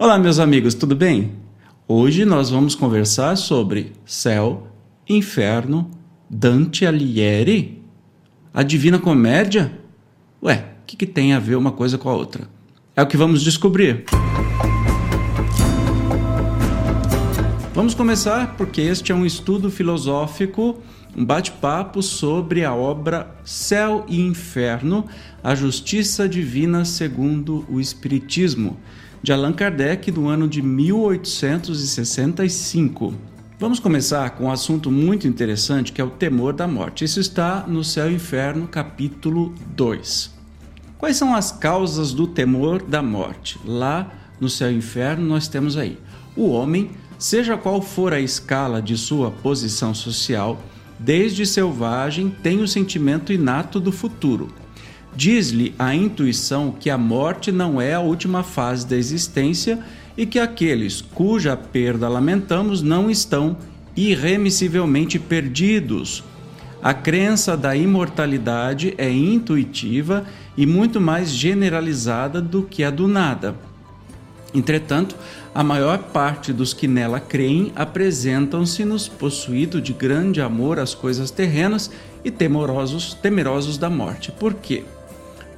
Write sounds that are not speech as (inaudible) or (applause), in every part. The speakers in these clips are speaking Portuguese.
Olá, meus amigos, tudo bem? Hoje nós vamos conversar sobre céu, inferno, Dante Alighieri, a Divina Comédia. Ué, o que, que tem a ver uma coisa com a outra? É o que vamos descobrir. Vamos começar porque este é um estudo filosófico, um bate-papo sobre a obra Céu e Inferno, a Justiça Divina segundo o Espiritismo, de Allan Kardec, do ano de 1865. Vamos começar com um assunto muito interessante que é o temor da morte. Isso está no Céu e Inferno, capítulo 2. Quais são as causas do temor da morte? Lá no Céu e Inferno nós temos aí o homem Seja qual for a escala de sua posição social, desde selvagem tem o sentimento inato do futuro. Diz-lhe a intuição que a morte não é a última fase da existência e que aqueles cuja perda lamentamos não estão irremissivelmente perdidos. A crença da imortalidade é intuitiva e muito mais generalizada do que a do nada. Entretanto, a maior parte dos que nela creem apresentam-se-nos possuídos de grande amor às coisas terrenas e temorosos, temerosos da morte. Por quê?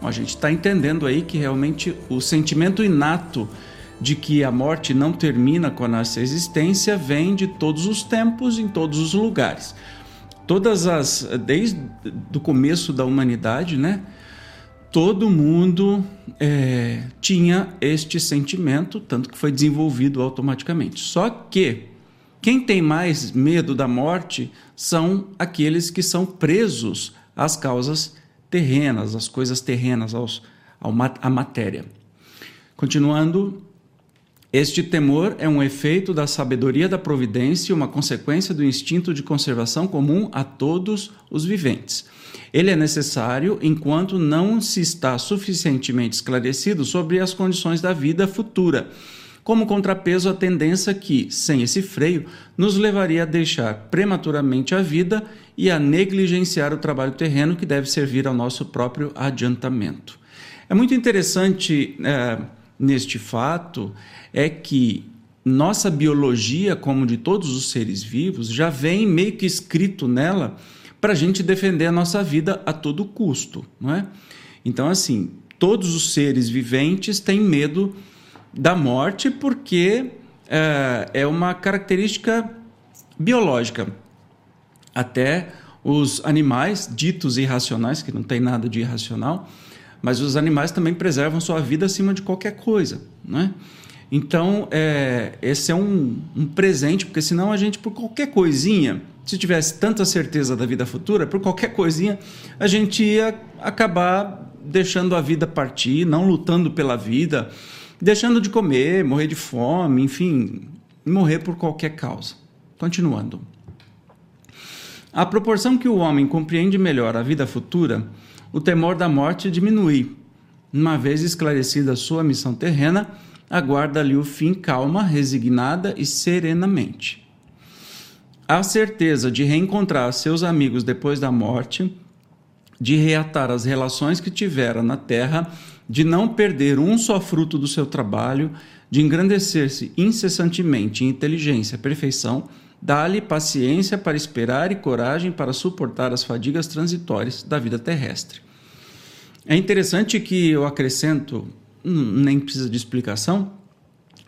A gente está entendendo aí que realmente o sentimento inato de que a morte não termina com a nossa existência vem de todos os tempos, em todos os lugares. Todas as desde o começo da humanidade, né? todo mundo é, tinha este sentimento, tanto que foi desenvolvido automaticamente. Só que quem tem mais medo da morte são aqueles que são presos às causas terrenas, às coisas terrenas, aos, ao, matéria. Continuando, este temor é um efeito da sabedoria da providência e uma consequência do instinto de conservação comum a todos os viventes. Ele é necessário enquanto não se está suficientemente esclarecido sobre as condições da vida futura, como contrapeso à tendência que, sem esse freio, nos levaria a deixar prematuramente a vida e a negligenciar o trabalho terreno que deve servir ao nosso próprio adiantamento. É muito interessante. É, neste fato é que nossa biologia, como de todos os seres vivos, já vem meio que escrito nela para a gente defender a nossa vida a todo custo, não é? Então, assim, todos os seres viventes têm medo da morte porque é, é uma característica biológica. Até os animais ditos irracionais, que não tem nada de irracional, mas os animais também preservam sua vida acima de qualquer coisa, né? Então, é, esse é um, um, presente, porque senão a gente, por qualquer coisinha, se tivesse tanta certeza da vida futura, por qualquer coisinha, a gente ia acabar deixando a vida partir, não lutando pela vida, deixando de comer, morrer de fome, enfim, morrer por qualquer causa. Continuando. A proporção que o homem compreende melhor a vida futura o temor da morte diminui. Uma vez esclarecida sua missão terrena, aguarda-lhe o fim calma, resignada e serenamente. A certeza de reencontrar seus amigos depois da morte, de reatar as relações que tivera na terra, de não perder um só fruto do seu trabalho, de engrandecer-se incessantemente em inteligência perfeição, dá-lhe paciência para esperar e coragem para suportar as fadigas transitórias da vida terrestre. É interessante que eu acrescento, nem precisa de explicação,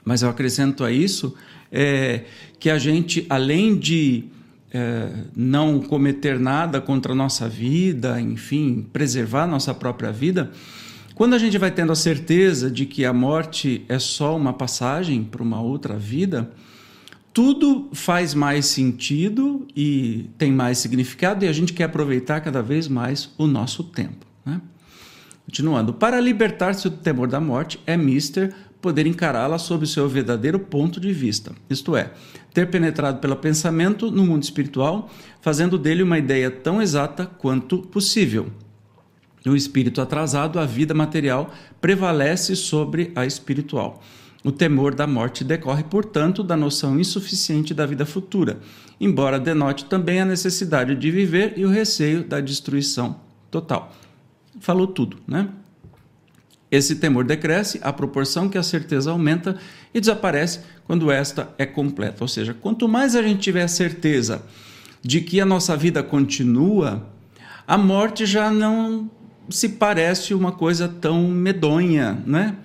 mas eu acrescento a isso é, que a gente, além de é, não cometer nada contra a nossa vida, enfim, preservar a nossa própria vida, quando a gente vai tendo a certeza de que a morte é só uma passagem para uma outra vida, tudo faz mais sentido e tem mais significado e a gente quer aproveitar cada vez mais o nosso tempo. Né? Continuando, para libertar-se do temor da morte, é mister poder encará-la sob seu verdadeiro ponto de vista, isto é, ter penetrado pelo pensamento no mundo espiritual, fazendo dele uma ideia tão exata quanto possível. No espírito atrasado, a vida material prevalece sobre a espiritual. O temor da morte decorre, portanto, da noção insuficiente da vida futura, embora denote também a necessidade de viver e o receio da destruição total. Falou tudo, né? Esse temor decresce à proporção que a certeza aumenta e desaparece quando esta é completa. Ou seja, quanto mais a gente tiver certeza de que a nossa vida continua, a morte já não se parece uma coisa tão medonha, né?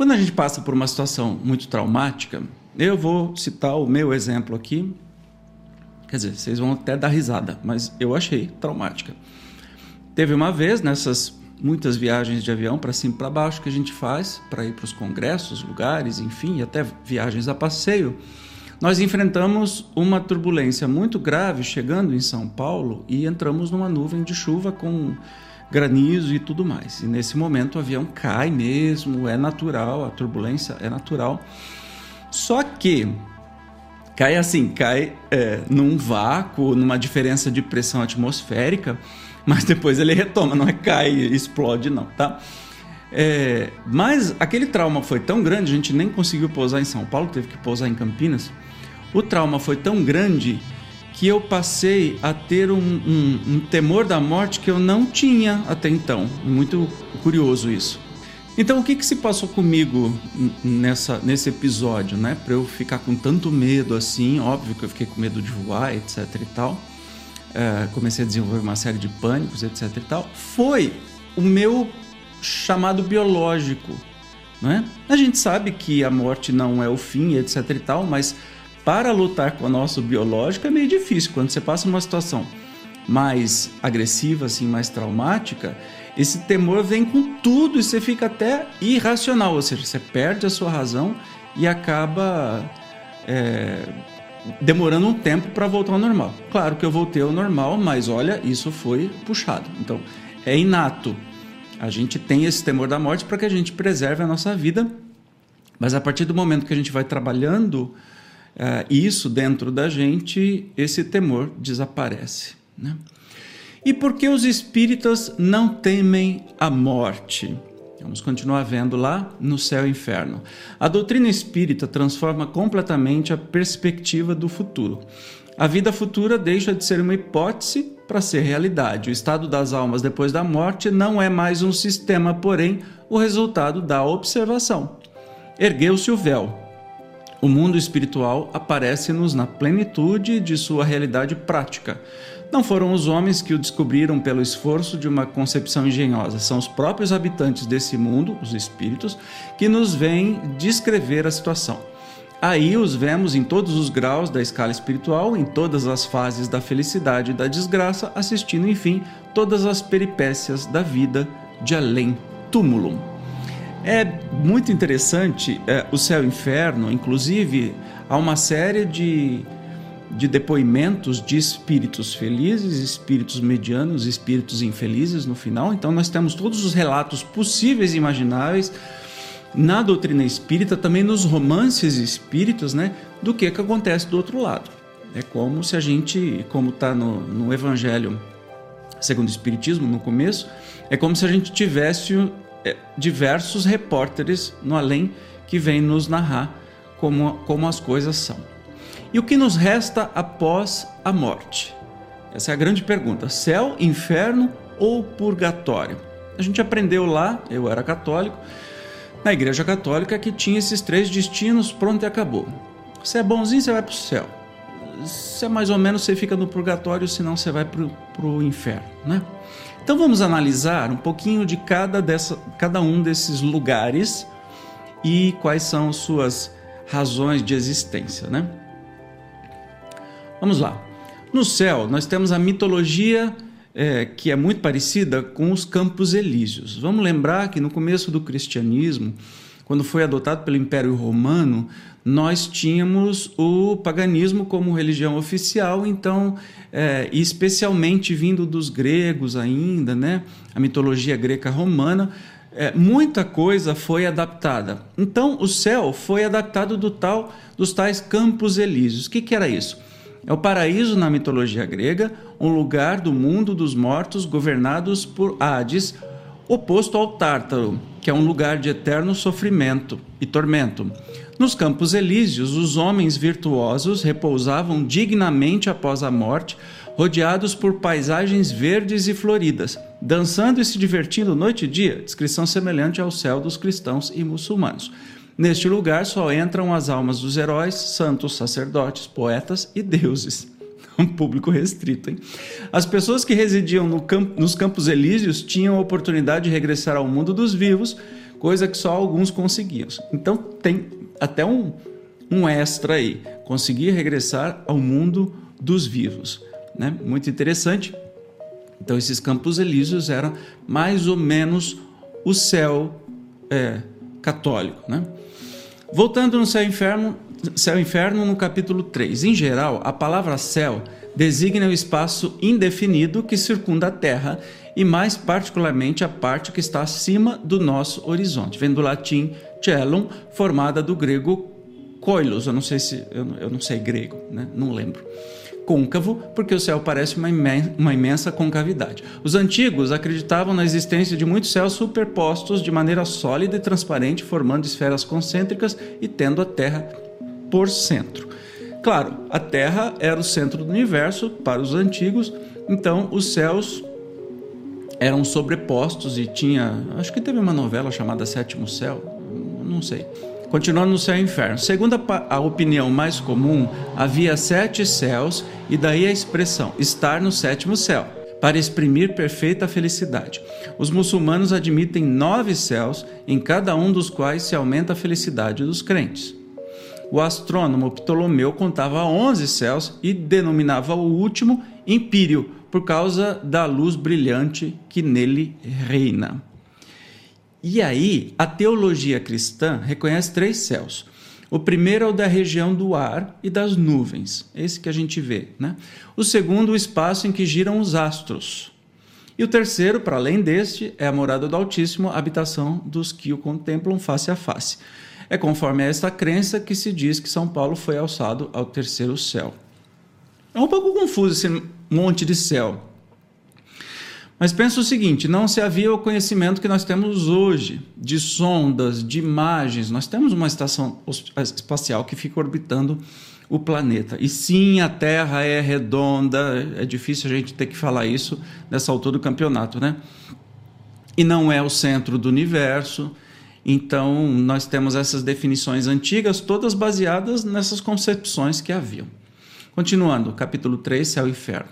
Quando a gente passa por uma situação muito traumática, eu vou citar o meu exemplo aqui. Quer dizer, vocês vão até dar risada, mas eu achei traumática. Teve uma vez nessas muitas viagens de avião para cima e para baixo que a gente faz para ir para os congressos, lugares, enfim, até viagens a passeio. Nós enfrentamos uma turbulência muito grave chegando em São Paulo e entramos numa nuvem de chuva com granizo e tudo mais. E nesse momento o avião cai mesmo, é natural, a turbulência é natural. Só que cai assim, cai é, num vácuo, numa diferença de pressão atmosférica (laughs) mas depois ele retoma, não é cai e explode, não, tá? É, mas aquele trauma foi tão grande, a gente nem conseguiu pousar em São Paulo, teve que pousar em Campinas. O trauma foi tão grande que eu passei a ter um, um, um temor da morte que eu não tinha até então. Muito curioso isso. Então, o que, que se passou comigo nessa, nesse episódio, né? Para eu ficar com tanto medo assim, óbvio que eu fiquei com medo de voar, etc e tal é, comecei a desenvolver uma série de pânicos, etc e tal, foi o meu chamado biológico, né? A gente sabe que a morte não é o fim, etc e tal, mas para lutar com o nosso biológico é meio difícil. Quando você passa uma situação mais agressiva, assim, mais traumática, esse temor vem com tudo e você fica até irracional, ou seja, você perde a sua razão e acaba é, demorando um tempo para voltar ao normal. Claro que eu voltei ao normal, mas olha, isso foi puxado. Então, é inato. A gente tem esse temor da morte para que a gente preserve a nossa vida, mas a partir do momento que a gente vai trabalhando uh, isso dentro da gente, esse temor desaparece. Né? E por que os espíritas não temem a morte? Vamos continuar vendo lá no céu e inferno. A doutrina espírita transforma completamente a perspectiva do futuro. A vida futura deixa de ser uma hipótese para ser realidade. O estado das almas depois da morte não é mais um sistema, porém, o resultado da observação. Ergueu-se o véu. O mundo espiritual aparece-nos na plenitude de sua realidade prática. Não foram os homens que o descobriram pelo esforço de uma concepção engenhosa, são os próprios habitantes desse mundo, os espíritos, que nos vêm descrever a situação. Aí os vemos em todos os graus da escala espiritual, em todas as fases da felicidade e da desgraça, assistindo, enfim, todas as peripécias da vida de além túmulo. É muito interessante é, o céu e o inferno, inclusive há uma série de de depoimentos de espíritos felizes, espíritos medianos, espíritos infelizes no final. Então nós temos todos os relatos possíveis e imagináveis na doutrina espírita, também nos romances espíritas, né, do que, que acontece do outro lado. É como se a gente, como está no, no Evangelho segundo o Espiritismo, no começo, é como se a gente tivesse é, diversos repórteres no além que vêm nos narrar como, como as coisas são. E o que nos resta após a morte? Essa é a grande pergunta: céu, inferno ou purgatório? A gente aprendeu lá, eu era católico, na Igreja Católica que tinha esses três destinos, pronto e acabou. Se é bonzinho, você vai para o céu. Se é mais ou menos, você fica no purgatório, senão você vai para o inferno, né? Então vamos analisar um pouquinho de cada, dessa, cada um desses lugares e quais são suas razões de existência, né? Vamos lá. No céu, nós temos a mitologia é, que é muito parecida com os Campos Elíseos. Vamos lembrar que no começo do cristianismo, quando foi adotado pelo Império Romano, nós tínhamos o paganismo como religião oficial, então, é, especialmente vindo dos gregos ainda, né? a mitologia greca-romana, é, muita coisa foi adaptada. Então, o céu foi adaptado do tal, dos tais Campos Elíseos. O que, que era isso? É o paraíso na mitologia grega, um lugar do mundo dos mortos governados por Hades, oposto ao Tártaro, que é um lugar de eterno sofrimento e tormento. Nos Campos Elíseos, os homens virtuosos repousavam dignamente após a morte, rodeados por paisagens verdes e floridas, dançando e se divertindo noite e dia, descrição semelhante ao céu dos cristãos e muçulmanos. Neste lugar só entram as almas dos heróis, santos, sacerdotes, poetas e deuses. Um público restrito, hein? As pessoas que residiam no camp nos Campos Elíseos tinham a oportunidade de regressar ao mundo dos vivos, coisa que só alguns conseguiam. Então tem até um, um extra aí, conseguir regressar ao mundo dos vivos. Né? Muito interessante. Então, esses campos elíseos eram mais ou menos o céu é, católico. Né? Voltando no céu e inferno, céu e inferno no capítulo 3. Em geral, a palavra céu designa o espaço indefinido que circunda a Terra e mais particularmente a parte que está acima do nosso horizonte. Vem do latim celum, formada do grego koilos, eu não sei se eu não, eu não sei grego, né? Não lembro. Côncavo, porque o céu parece uma imensa, uma imensa concavidade. Os antigos acreditavam na existência de muitos céus superpostos de maneira sólida e transparente, formando esferas concêntricas e tendo a Terra por centro. Claro, a Terra era o centro do universo para os antigos, então os céus eram sobrepostos e tinha. Acho que teve uma novela chamada Sétimo Céu, não sei. Continuando no céu e inferno. Segundo a, a, opinião mais comum, havia sete céus e daí a expressão estar no sétimo céu, para exprimir perfeita felicidade. Os muçulmanos admitem nove céus, em cada um dos quais se aumenta a felicidade dos crentes. O astrônomo Ptolomeu contava onze céus e denominava o último Empírio, por causa da luz brilhante que nele reina. E aí, a teologia cristã reconhece três céus. O primeiro é o da região do ar e das nuvens, esse que a gente vê. Né? O segundo, o espaço em que giram os astros. E o terceiro, para além deste, é a morada do Altíssimo, a habitação dos que o contemplam face a face. É conforme esta crença que se diz que São Paulo foi alçado ao terceiro céu. É um pouco confuso esse monte de céu. Mas pensa o seguinte: não se havia o conhecimento que nós temos hoje, de sondas, de imagens. Nós temos uma estação espacial que fica orbitando o planeta. E sim, a Terra é redonda, é difícil a gente ter que falar isso nessa altura do campeonato, né? E não é o centro do universo. Então, nós temos essas definições antigas, todas baseadas nessas concepções que haviam. Continuando, capítulo 3, Céu e Inferno.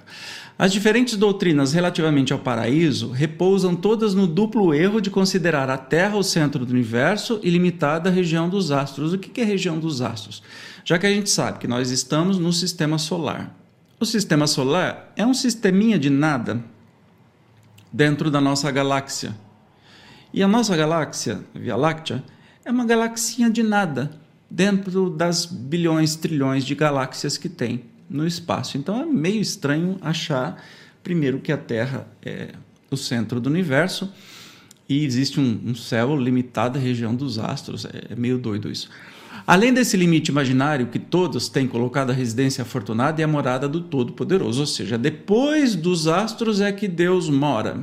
As diferentes doutrinas relativamente ao paraíso repousam todas no duplo erro de considerar a Terra o centro do universo e limitada à região dos astros. O que é região dos astros? Já que a gente sabe que nós estamos no sistema solar. O sistema solar é um sisteminha de nada dentro da nossa galáxia. E a nossa galáxia, Via Láctea, é uma galaxinha de nada dentro das bilhões, trilhões de galáxias que tem no espaço. Então é meio estranho achar, primeiro, que a Terra é o centro do universo e existe um, um céu limitado à região dos astros. É, é meio doido isso. Além desse limite imaginário que todos têm colocado a residência afortunada e a morada do Todo-Poderoso, ou seja, depois dos astros é que Deus mora.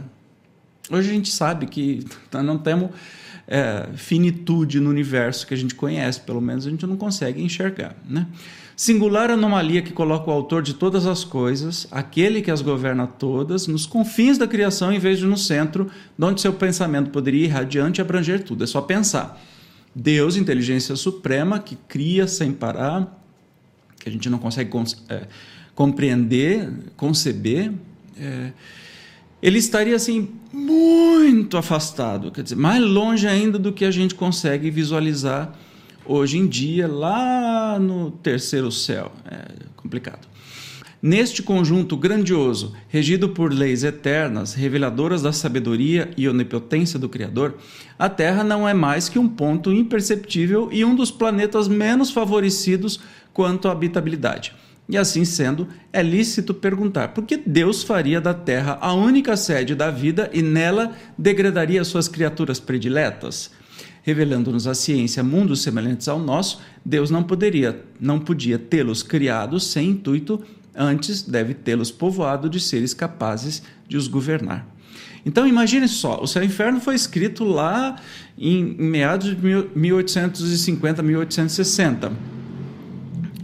Hoje a gente sabe que (laughs) não temos é, finitude no universo que a gente conhece, pelo menos a gente não consegue enxergar. Né? Singular anomalia que coloca o autor de todas as coisas, aquele que as governa todas, nos confins da criação em vez de no centro, de onde seu pensamento poderia ir radiante e abranger tudo. É só pensar. Deus, inteligência suprema, que cria sem parar, que a gente não consegue é, compreender, conceber, é, ele estaria assim muito afastado, quer dizer, mais longe ainda do que a gente consegue visualizar hoje em dia, lá no terceiro céu. É complicado. Neste conjunto grandioso, regido por leis eternas, reveladoras da sabedoria e onipotência do Criador, a Terra não é mais que um ponto imperceptível e um dos planetas menos favorecidos quanto à habitabilidade. E assim sendo, é lícito perguntar por que Deus faria da Terra a única sede da vida e nela degradaria suas criaturas prediletas? revelando-nos a ciência mundos semelhantes ao nosso, Deus não poderia, não podia tê-los criados sem intuito, antes deve tê-los povoado de seres capazes de os governar. Então imagine só, o céu e o inferno foi escrito lá em meados de 1850, 1860.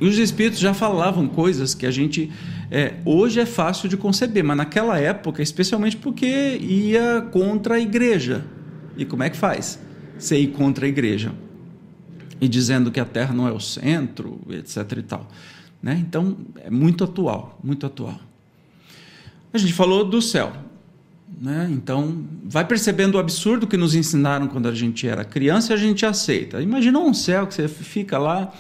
E os espíritos já falavam coisas que a gente é, hoje é fácil de conceber, mas naquela época, especialmente porque ia contra a igreja. E como é que faz? Você ir contra a igreja e dizendo que a Terra não é o centro, etc. e tal. Né? Então é muito atual, muito atual. A gente falou do céu. Né? Então, vai percebendo o absurdo que nos ensinaram quando a gente era criança e a gente aceita. Imagina um céu que você fica lá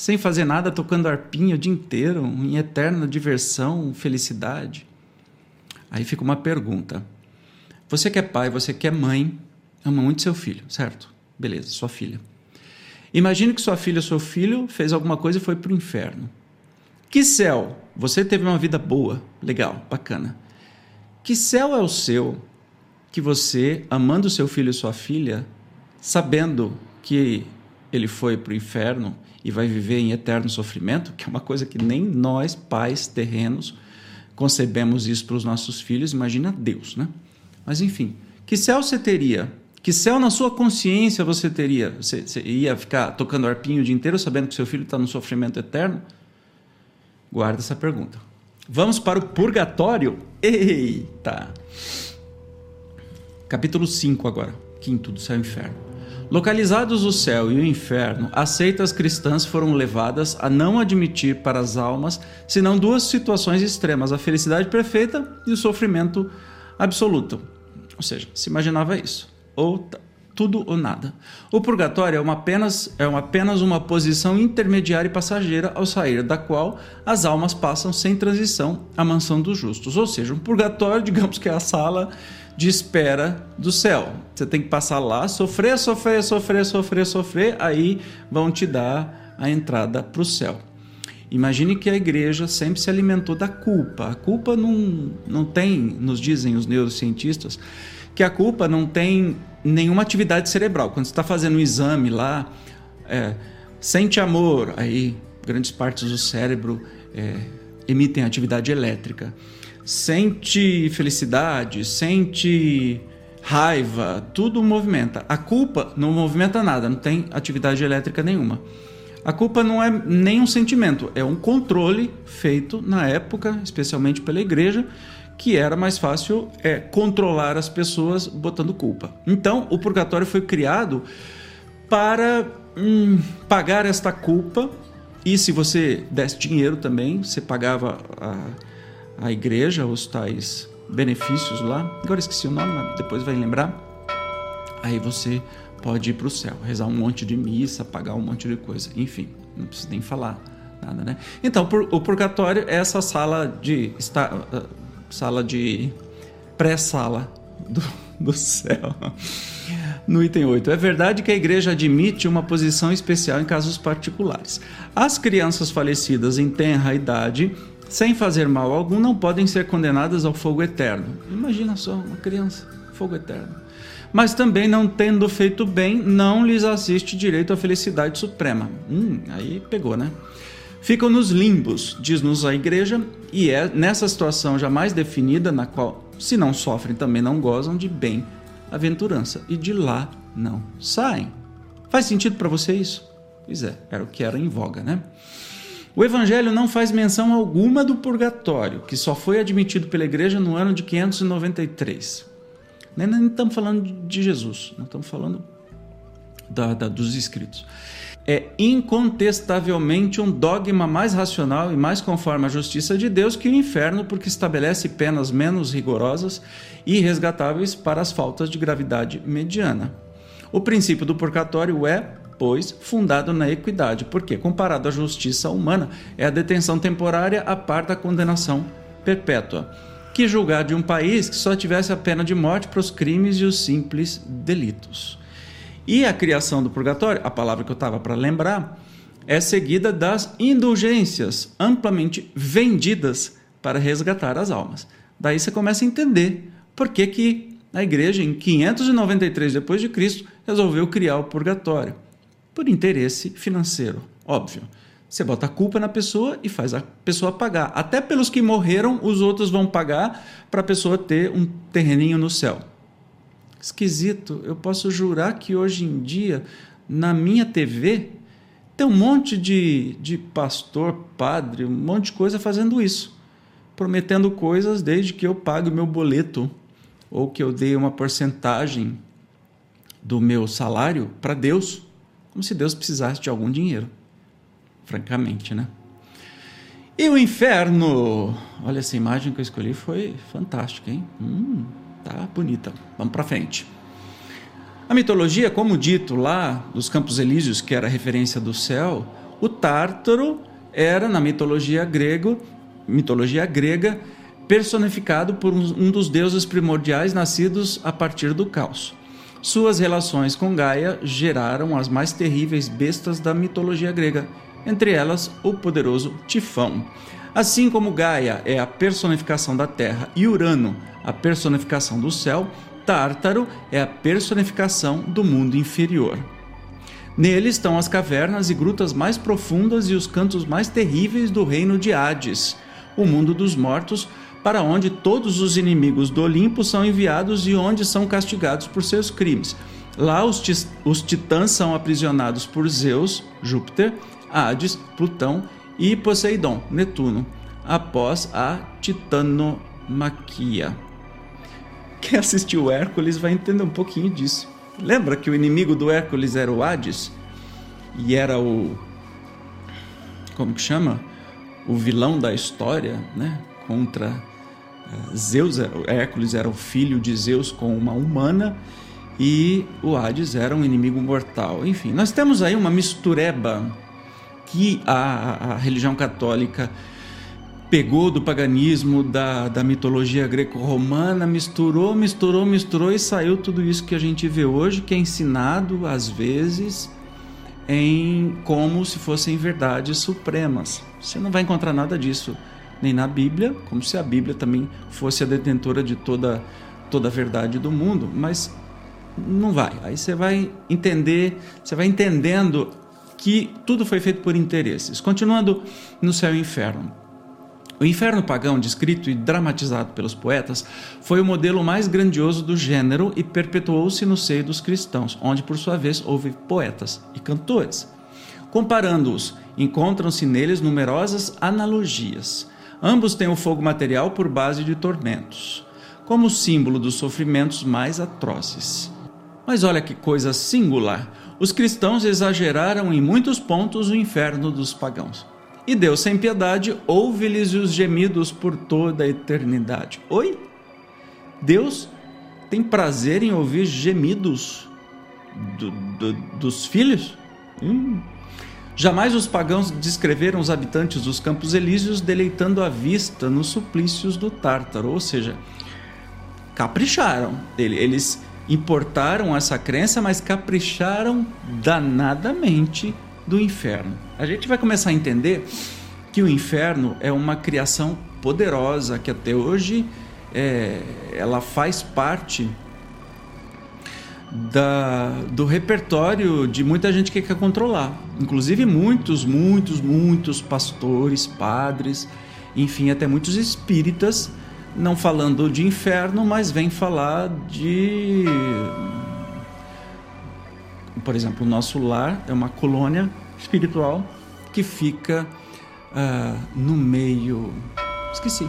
sem fazer nada, tocando arpinha o dia inteiro, em eterna diversão, felicidade. Aí fica uma pergunta. Você que é pai, você que é mãe, ama muito seu filho, certo? Beleza, sua filha. Imagine que sua filha ou seu filho fez alguma coisa e foi para o inferno. Que céu! Você teve uma vida boa, legal, bacana. Que céu é o seu que você, amando seu filho e sua filha, sabendo que ele foi para o inferno e vai viver em eterno sofrimento, que é uma coisa que nem nós, pais terrenos, concebemos isso para os nossos filhos, imagina Deus, né? Mas enfim, que céu você teria? Que céu na sua consciência você teria? Você, você ia ficar tocando arpinho o dia inteiro sabendo que seu filho está no sofrimento eterno? Guarda essa pergunta. Vamos para o purgatório? Eita! Capítulo 5 agora, quinto do céu e inferno. Localizados o céu e o inferno, as seitas cristãs foram levadas a não admitir para as almas senão duas situações extremas: a felicidade perfeita e o sofrimento absoluto. Ou seja, se imaginava isso. Ou tudo ou nada. O purgatório é uma apenas, é uma, apenas uma posição intermediária e passageira ao sair da qual as almas passam sem transição à mansão dos justos. Ou seja, um purgatório, (laughs) digamos que é a sala de espera do céu. Você tem que passar lá, sofrer, sofrer, sofrer, sofrer, sofrer, aí vão te dar a entrada para o céu. Imagine que a igreja sempre se alimentou da culpa. A culpa não, não tem, nos dizem os neurocientistas, que a culpa não tem nenhuma atividade cerebral. Quando você está fazendo um exame lá, é, sente amor, aí grandes partes do cérebro é, emitem atividade elétrica. Sente felicidade, sente raiva, tudo movimenta. A culpa não movimenta nada, não tem atividade elétrica nenhuma. A culpa não é nem um sentimento, é um controle feito na época, especialmente pela igreja, que era mais fácil é, controlar as pessoas botando culpa. Então, o purgatório foi criado para hum, pagar esta culpa e se você desse dinheiro também, você pagava a, a igreja os tais benefícios lá. Agora esqueci o nome, mas depois vai lembrar. Aí você pode ir para o céu, rezar um monte de missa, pagar um monte de coisa. Enfim, não precisa nem falar nada, né? Então, o purgatório é essa sala de estar sala de pré-sala do, (laughs) do céu. No item 8. É verdade que a igreja admite uma posição especial em casos particulares. As crianças falecidas em tenra idade, sem fazer mal algum, não podem ser condenadas ao fogo eterno. Imagina só, uma criança, fogo eterno. Mas também, não tendo feito bem, não lhes assiste direito à felicidade suprema. Hum, aí pegou, né? ficam nos limbos, diz-nos a igreja, e é nessa situação jamais definida na qual, se não sofrem, também não gozam de bem-aventurança, e de lá não saem. Faz sentido para você isso? Pois é, era o que era em voga, né? O Evangelho não faz menção alguma do purgatório, que só foi admitido pela igreja no ano de 593. Nem, estamos falando de Jesus, não estamos falando da, da, dos escritos é incontestavelmente um dogma mais racional e mais conforme à justiça de Deus que o inferno, porque estabelece penas menos rigorosas e resgatáveis para as faltas de gravidade mediana. O princípio do purgatório é, pois, fundado na equidade, porque, comparado à justiça humana, é a detenção temporária a par da condenação perpétua. Que julgar de um país que só tivesse a pena de morte para os crimes e os simples delitos. E a criação do purgatório, a palavra que eu estava para lembrar, é seguida das indulgências amplamente vendidas para resgatar as almas. Daí você começa a entender por que, que a igreja, em 593 depois de Cristo, resolveu criar o purgatório. Por interesse financeiro, óbvio. Você bota a culpa na pessoa e faz a pessoa pagar. Até pelos que morreram, os outros vão pagar para a pessoa ter um terreninho no céu. Esquisito. Eu posso jurar que hoje em dia, na minha TV, tem um monte de, de pastor, padre, um monte de coisa fazendo isso. Prometendo coisas desde que eu pague o meu boleto ou que eu dei uma porcentagem do meu salário para Deus, como se Deus precisasse de algum dinheiro francamente, né? E o inferno? Olha, essa imagem que eu escolhi foi fantástica, hein? Hum, tá bonita. Vamos para frente. A mitologia, como dito lá dos Campos Elíseos, que era a referência do céu, o Tártaro era na mitologia grego, mitologia grega, personificado por um dos deuses primordiais nascidos a partir do caos. Suas relações com Gaia geraram as mais terríveis bestas da mitologia grega, entre elas o poderoso Tifão. Assim como Gaia é a personificação da terra e Urano a personificação do céu, Tártaro é a personificação do mundo inferior. Nele estão as cavernas e grutas mais profundas e os cantos mais terríveis do reino de Hades, o mundo dos mortos, para onde todos os inimigos do Olimpo são enviados e onde são castigados por seus crimes. Lá os, os titãs são aprisionados por Zeus, Júpiter, Hades, Plutão e Poseidon, Netuno, após a titanomaquia. Quem assistiu Hércules vai entender um pouquinho disso. Lembra que o inimigo do Hércules era o Hades? E era o. Como que chama? O vilão da história, né? Contra Zeus. Hércules era o filho de Zeus com uma humana e o Hades era um inimigo mortal. Enfim, nós temos aí uma mistureba que a, a religião católica pegou do paganismo, da, da mitologia greco-romana, misturou, misturou, misturou e saiu tudo isso que a gente vê hoje, que é ensinado às vezes em como se fossem verdades supremas. Você não vai encontrar nada disso nem na Bíblia, como se a Bíblia também fosse a detentora de toda toda a verdade do mundo, mas não vai. Aí você vai entender, você vai entendendo que tudo foi feito por interesses. Continuando no céu e inferno. O inferno pagão, descrito e dramatizado pelos poetas, foi o modelo mais grandioso do gênero e perpetuou-se no seio dos cristãos, onde, por sua vez, houve poetas e cantores. Comparando-os, encontram-se neles numerosas analogias. Ambos têm o fogo material por base de tormentos, como símbolo dos sofrimentos mais atrozes. Mas olha que coisa singular! os cristãos exageraram em muitos pontos o inferno dos pagãos. E Deus, sem piedade, ouve-lhes os gemidos por toda a eternidade. Oi? Deus tem prazer em ouvir gemidos do, do, dos filhos? Hum. Jamais os pagãos descreveram os habitantes dos Campos Elíseos deleitando a vista nos suplícios do Tártaro, ou seja, capricharam. Eles importaram essa crença, mas capricharam danadamente do inferno. A gente vai começar a entender que o inferno é uma criação poderosa que até hoje é, ela faz parte da, do repertório de muita gente que quer controlar. Inclusive muitos, muitos, muitos pastores, padres, enfim, até muitos espíritas não falando de inferno, mas vem falar de. Por exemplo, o nosso lar é uma colônia espiritual que fica uh, no meio. Esqueci.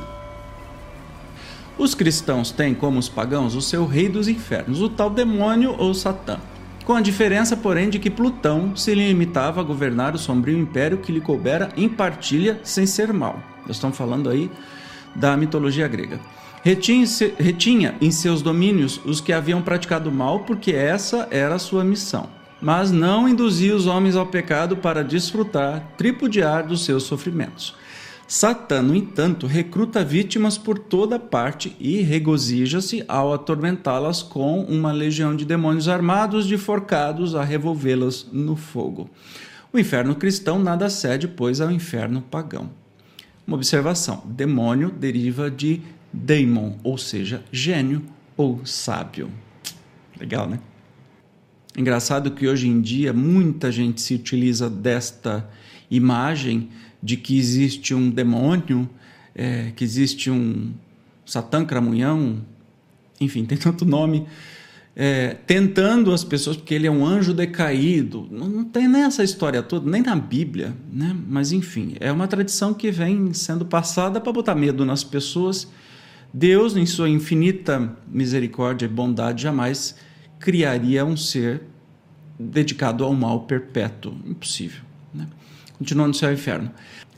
Os cristãos têm, como os pagãos, o seu rei dos infernos, o tal demônio ou Satã. Com a diferença, porém, de que Plutão se limitava a governar o sombrio império que lhe coubera em partilha sem ser mal. Nós estamos falando aí da mitologia grega. Retinha, em seus domínios os que haviam praticado mal, porque essa era a sua missão. Mas não induzia os homens ao pecado para desfrutar, tripudiar dos seus sofrimentos. Satã, no entanto, recruta vítimas por toda parte e regozija-se ao atormentá-las com uma legião de demônios armados de forcados a revolvê-las no fogo. O inferno cristão nada cede, pois, ao inferno pagão. Uma observação: demônio deriva de daemon, ou seja, gênio ou sábio. Legal, né? Engraçado que hoje em dia muita gente se utiliza desta imagem de que existe um demônio, é, que existe um Satã Cramunhão, enfim, tem tanto nome, é, tentando as pessoas, porque ele é um anjo decaído. Não, não tem nessa história toda, nem na Bíblia, né? mas enfim, é uma tradição que vem sendo passada para botar medo nas pessoas. Deus, em sua infinita misericórdia e bondade, jamais criaria um ser dedicado ao mal perpétuo. Impossível. Continuando no céu e inferno.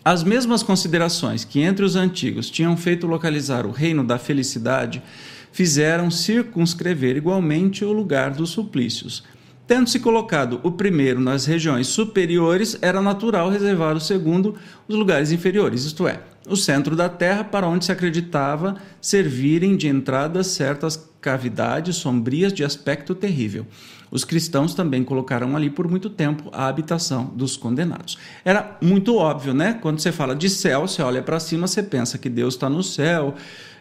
As mesmas considerações que entre os antigos tinham feito localizar o reino da felicidade fizeram circunscrever igualmente o lugar dos suplícios. Tendo-se colocado o primeiro nas regiões superiores, era natural reservar o segundo os lugares inferiores, isto é, o centro da terra para onde se acreditava servirem de entrada certas cavidades sombrias de aspecto terrível. Os cristãos também colocaram ali por muito tempo a habitação dos condenados. Era muito óbvio, né? Quando você fala de céu, você olha para cima, você pensa que Deus está no céu,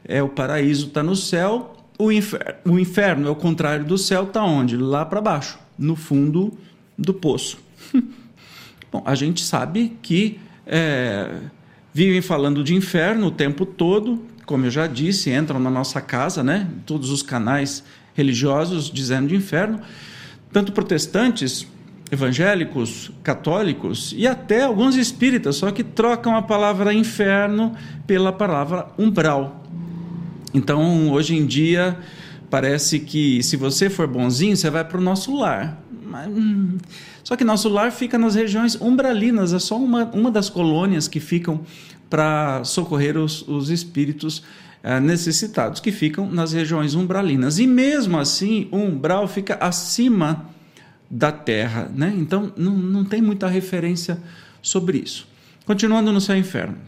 é o paraíso está no céu, o inferno, o inferno é o contrário do céu, está onde? Lá para baixo, no fundo do poço. (laughs) Bom, a gente sabe que é, vivem falando de inferno o tempo todo, como eu já disse, entram na nossa casa, né? Todos os canais religiosos dizendo de inferno, tanto protestantes, evangélicos, católicos e até alguns espíritas, só que trocam a palavra inferno pela palavra umbral. Então, hoje em dia, parece que se você for bonzinho, você vai para o nosso lar. Mas, hum, só que nosso lar fica nas regiões umbralinas, é só uma, uma das colônias que ficam para socorrer os, os espíritos necessitados, que ficam nas regiões umbralinas. E mesmo assim, o umbral fica acima da terra. Né? Então, não, não tem muita referência sobre isso. Continuando no céu inferno.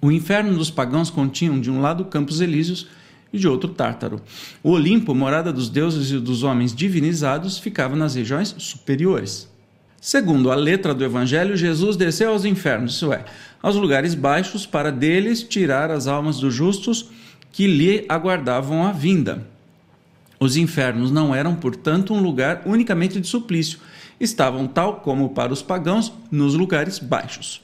O inferno dos pagãos continham de um lado Campos Elíseos e de outro Tártaro. O Olimpo, morada dos deuses e dos homens divinizados, ficava nas regiões superiores. Segundo a letra do Evangelho, Jesus desceu aos infernos, isso é, aos lugares baixos, para deles tirar as almas dos justos que lhe aguardavam a vinda. Os infernos não eram, portanto, um lugar unicamente de suplício, estavam, tal como para os pagãos, nos lugares baixos.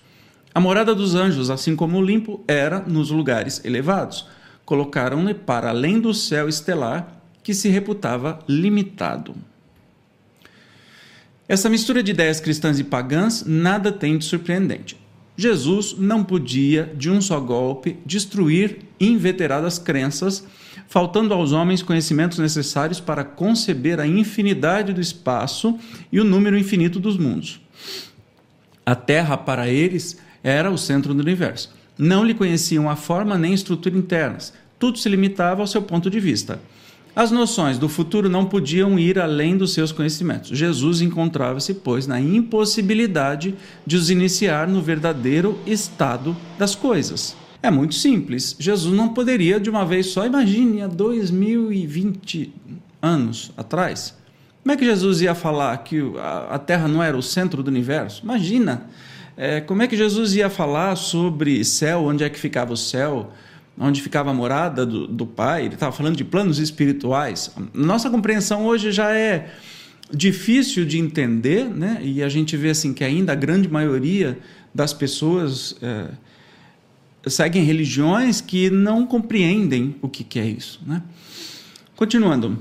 A morada dos anjos, assim como o limpo, era nos lugares elevados. Colocaram-ne para além do céu estelar, que se reputava limitado. Essa mistura de ideias cristãs e pagãs nada tem de surpreendente. Jesus não podia, de um só golpe, destruir inveteradas crenças, faltando aos homens conhecimentos necessários para conceber a infinidade do espaço e o número infinito dos mundos. A Terra, para eles, era o centro do universo. Não lhe conheciam a forma nem estrutura internas. Tudo se limitava ao seu ponto de vista. As noções do futuro não podiam ir além dos seus conhecimentos. Jesus encontrava-se, pois, na impossibilidade de os iniciar no verdadeiro estado das coisas. É muito simples. Jesus não poderia, de uma vez só, imagine, há 2020 anos atrás. Como é que Jesus ia falar que a Terra não era o centro do universo? Imagina! É, como é que Jesus ia falar sobre céu, onde é que ficava o céu, onde ficava a morada do, do Pai? Ele estava falando de planos espirituais. Nossa compreensão hoje já é difícil de entender, né? e a gente vê assim que ainda a grande maioria das pessoas é, seguem religiões que não compreendem o que, que é isso. Né? Continuando.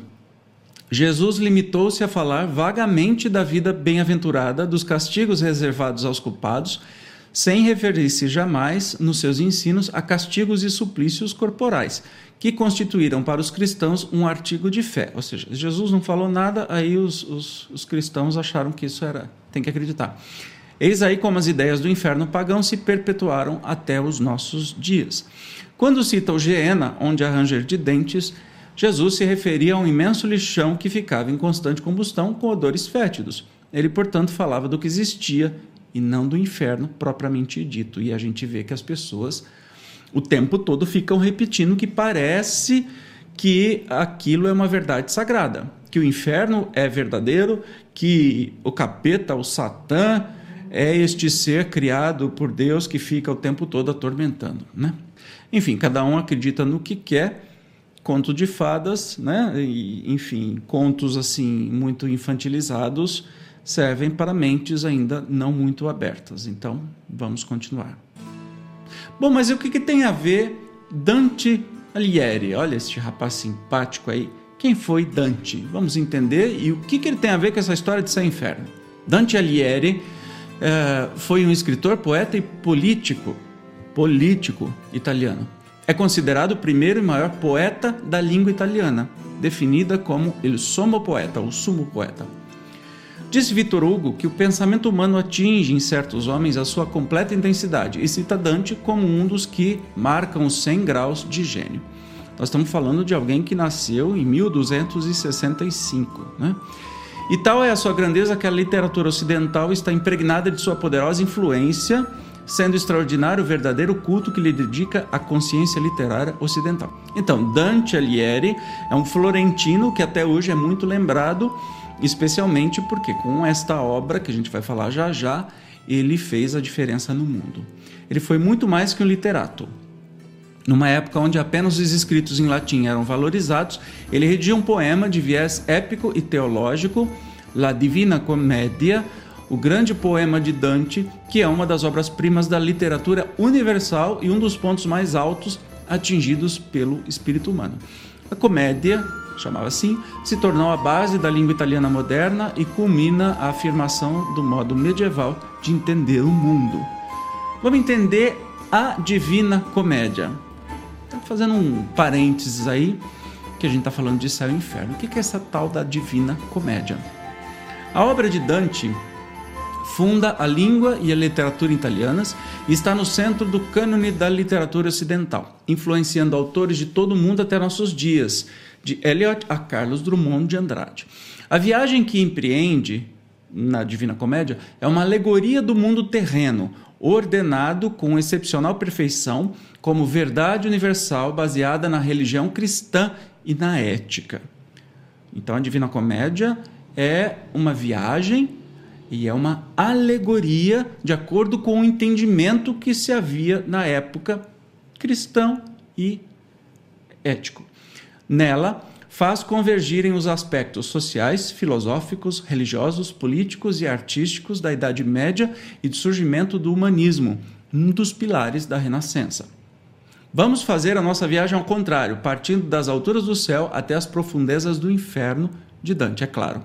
Jesus limitou-se a falar vagamente da vida bem-aventurada, dos castigos reservados aos culpados, sem referir-se jamais, nos seus ensinos, a castigos e suplícios corporais, que constituíram para os cristãos um artigo de fé. Ou seja, Jesus não falou nada, aí os, os, os cristãos acharam que isso era. tem que acreditar. Eis aí como as ideias do inferno pagão se perpetuaram até os nossos dias. Quando cita o Geena, onde há ranger de dentes, Jesus se referia a um imenso lixão que ficava em constante combustão com odores fétidos. Ele, portanto, falava do que existia e não do inferno propriamente dito. E a gente vê que as pessoas o tempo todo ficam repetindo que parece que aquilo é uma verdade sagrada, que o inferno é verdadeiro, que o capeta, o Satã, é este ser criado por Deus que fica o tempo todo atormentando, né? Enfim, cada um acredita no que quer conto de fadas, né? E, enfim, contos assim muito infantilizados servem para mentes ainda não muito abertas. Então, vamos continuar. Bom, mas o que, que tem a ver Dante Alighieri? Olha este rapaz simpático aí. Quem foi Dante? Vamos entender e o que, que ele tem a ver com essa história de e inferno. Dante Alighieri eh, foi um escritor, poeta e político, político italiano. É considerado o primeiro e maior poeta da língua italiana, definida como il sommo poeta, o sumo poeta. Disse Vitor Hugo que o pensamento humano atinge em certos homens a sua completa intensidade e cita Dante como um dos que marcam os 100 graus de gênio. Nós estamos falando de alguém que nasceu em 1265, né? E tal é a sua grandeza que a literatura ocidental está impregnada de sua poderosa influência sendo extraordinário o verdadeiro culto que lhe dedica a consciência literária ocidental. Então, Dante Alighieri é um florentino que até hoje é muito lembrado, especialmente porque com esta obra, que a gente vai falar já já, ele fez a diferença no mundo. Ele foi muito mais que um literato. Numa época onde apenas os escritos em latim eram valorizados, ele redigiu um poema de viés épico e teológico, La Divina Commedia, o grande poema de Dante, que é uma das obras-primas da literatura universal e um dos pontos mais altos atingidos pelo espírito humano. A comédia, chamava assim, se tornou a base da língua italiana moderna e culmina a afirmação do modo medieval de entender o mundo. Vamos entender a Divina Comédia. Estou fazendo um parênteses aí, que a gente está falando de céu e inferno. O que é essa tal da Divina Comédia? A obra de Dante funda a língua e a literatura italianas e está no centro do cânone da literatura ocidental, influenciando autores de todo o mundo até nossos dias, de Eliot a Carlos Drummond de Andrade. A viagem que empreende na Divina Comédia é uma alegoria do mundo terreno, ordenado com excepcional perfeição como verdade universal baseada na religião cristã e na ética. Então a Divina Comédia é uma viagem e é uma alegoria de acordo com o entendimento que se havia na época cristão e ético. Nela, faz convergirem os aspectos sociais, filosóficos, religiosos, políticos e artísticos da Idade Média e do surgimento do humanismo, um dos pilares da Renascença. Vamos fazer a nossa viagem ao contrário, partindo das alturas do céu até as profundezas do inferno de Dante, é claro.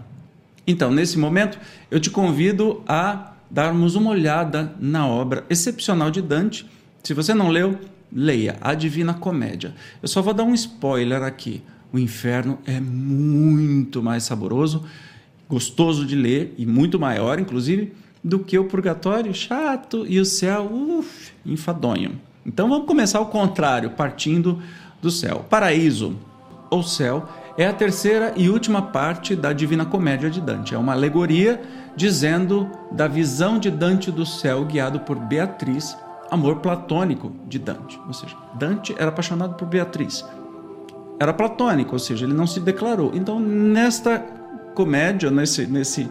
Então, nesse momento, eu te convido a darmos uma olhada na obra excepcional de Dante. Se você não leu, leia A Divina Comédia. Eu só vou dar um spoiler aqui. O inferno é muito mais saboroso, gostoso de ler e muito maior, inclusive, do que o purgatório chato e o céu, uf, enfadonho. Então vamos começar ao contrário, partindo do céu. Paraíso ou céu é a terceira e última parte da Divina Comédia de Dante. É uma alegoria dizendo da visão de Dante do céu guiado por Beatriz, amor platônico de Dante. Ou seja, Dante era apaixonado por Beatriz. Era platônico, ou seja, ele não se declarou. Então, nesta comédia, nesse, nesse,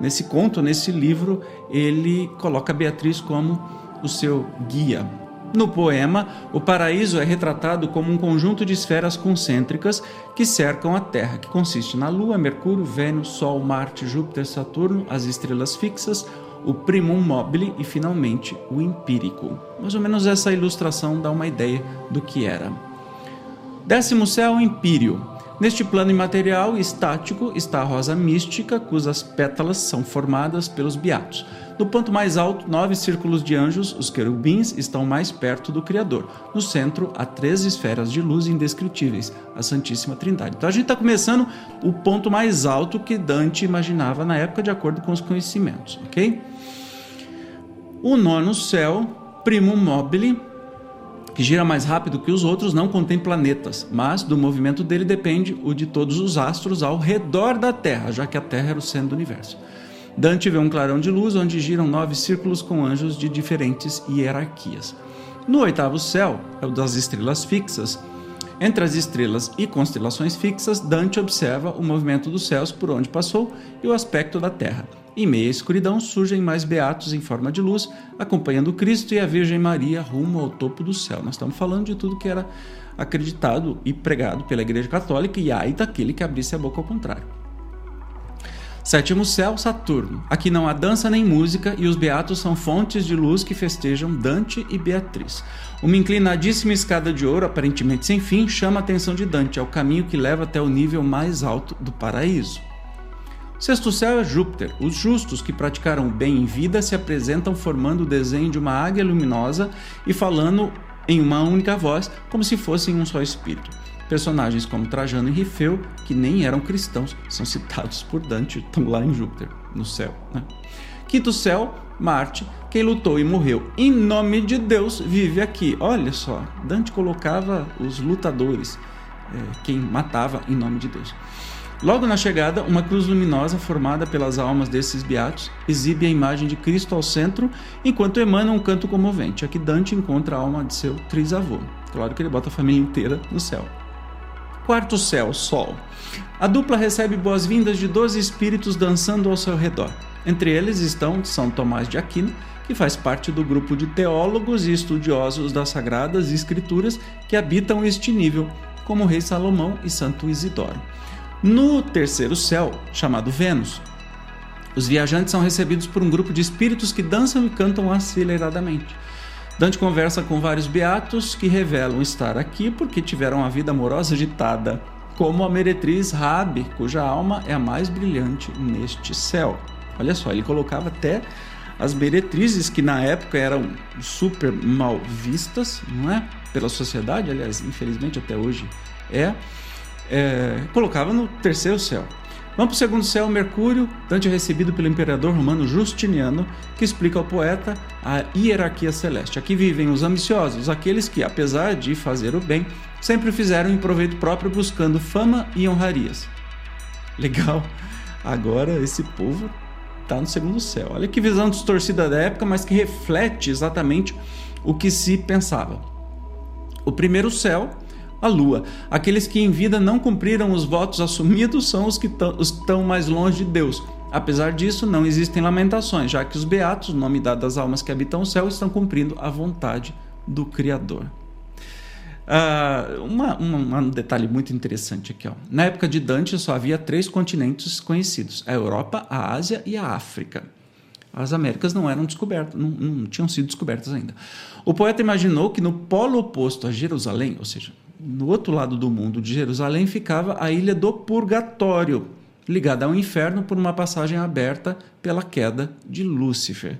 nesse conto, nesse livro, ele coloca Beatriz como o seu guia, no poema, o paraíso é retratado como um conjunto de esferas concêntricas que cercam a Terra, que consiste na Lua, Mercúrio, Vênus, Sol, Marte, Júpiter, Saturno, as estrelas fixas, o primum mobile e, finalmente, o empírico. Mais ou menos essa ilustração dá uma ideia do que era. Décimo céu, empírio. Neste plano imaterial e estático está a rosa mística, cujas pétalas são formadas pelos beatos. No ponto mais alto, nove círculos de anjos, os querubins, estão mais perto do Criador. No centro, há três esferas de luz indescritíveis, a Santíssima Trindade. Então a gente está começando o ponto mais alto que Dante imaginava na época, de acordo com os conhecimentos, ok? O nono céu, primum mobile, que gira mais rápido que os outros, não contém planetas, mas do movimento dele depende o de todos os astros ao redor da Terra, já que a Terra era o centro do universo. Dante vê um clarão de luz onde giram nove círculos com anjos de diferentes hierarquias. No oitavo céu, é o das estrelas fixas, Entre as estrelas e constelações fixas, Dante observa o movimento dos céus por onde passou e o aspecto da terra. Em meia escuridão surgem mais beatos em forma de luz, acompanhando Cristo e a Virgem Maria rumo ao topo do céu. Nós estamos falando de tudo que era acreditado e pregado pela Igreja Católica, e ai daquele que abrisse a boca ao contrário. Sétimo céu, Saturno. Aqui não há dança nem música e os beatos são fontes de luz que festejam Dante e Beatriz. Uma inclinadíssima escada de ouro, aparentemente sem fim, chama a atenção de Dante. É o caminho que leva até o nível mais alto do paraíso. Sexto céu é Júpiter. Os justos que praticaram o bem em vida se apresentam formando o desenho de uma águia luminosa e falando em uma única voz, como se fossem um só espírito. Personagens como Trajano e Rifeu, que nem eram cristãos, são citados por Dante, estão lá em Júpiter, no céu. Né? Quinto céu, Marte, quem lutou e morreu em nome de Deus vive aqui. Olha só, Dante colocava os lutadores, é, quem matava em nome de Deus. Logo na chegada, uma cruz luminosa formada pelas almas desses beatos exibe a imagem de Cristo ao centro, enquanto emana um canto comovente. Aqui Dante encontra a alma de seu trisavô. Claro que ele bota a família inteira no céu. Quarto céu, Sol. A dupla recebe boas-vindas de doze espíritos dançando ao seu redor. Entre eles estão São Tomás de Aquino, que faz parte do grupo de teólogos e estudiosos das Sagradas Escrituras que habitam este nível, como o rei Salomão e Santo Isidoro. No terceiro céu, chamado Vênus, os viajantes são recebidos por um grupo de espíritos que dançam e cantam aceleradamente. Dante conversa com vários beatos que revelam estar aqui porque tiveram a vida amorosa agitada, como a meretriz Rabi, cuja alma é a mais brilhante neste céu. Olha só, ele colocava até as meretrizes que na época eram super mal vistas, não é? Pela sociedade, aliás, infelizmente até hoje é é, colocava no terceiro céu. Vamos para o segundo céu, Mercúrio, Dante é recebido pelo imperador romano Justiniano, que explica ao poeta a hierarquia celeste. Aqui vivem os ambiciosos, aqueles que, apesar de fazer o bem, sempre fizeram em proveito próprio buscando fama e honrarias. Legal. Agora esse povo está no segundo céu. Olha que visão distorcida da época, mas que reflete exatamente o que se pensava. O primeiro céu a lua. Aqueles que em vida não cumpriram os votos assumidos são os que estão mais longe de Deus. Apesar disso, não existem lamentações, já que os beatos, nome dado às almas que habitam o céu, estão cumprindo a vontade do Criador. Uh, uma, uma, um detalhe muito interessante aqui. Ó. Na época de Dante, só havia três continentes conhecidos: a Europa, a Ásia e a África. As Américas não eram descobertas, não, não tinham sido descobertas ainda. O poeta imaginou que no polo oposto a Jerusalém, ou seja, no outro lado do mundo de Jerusalém ficava a ilha do Purgatório, ligada ao inferno por uma passagem aberta pela queda de Lúcifer.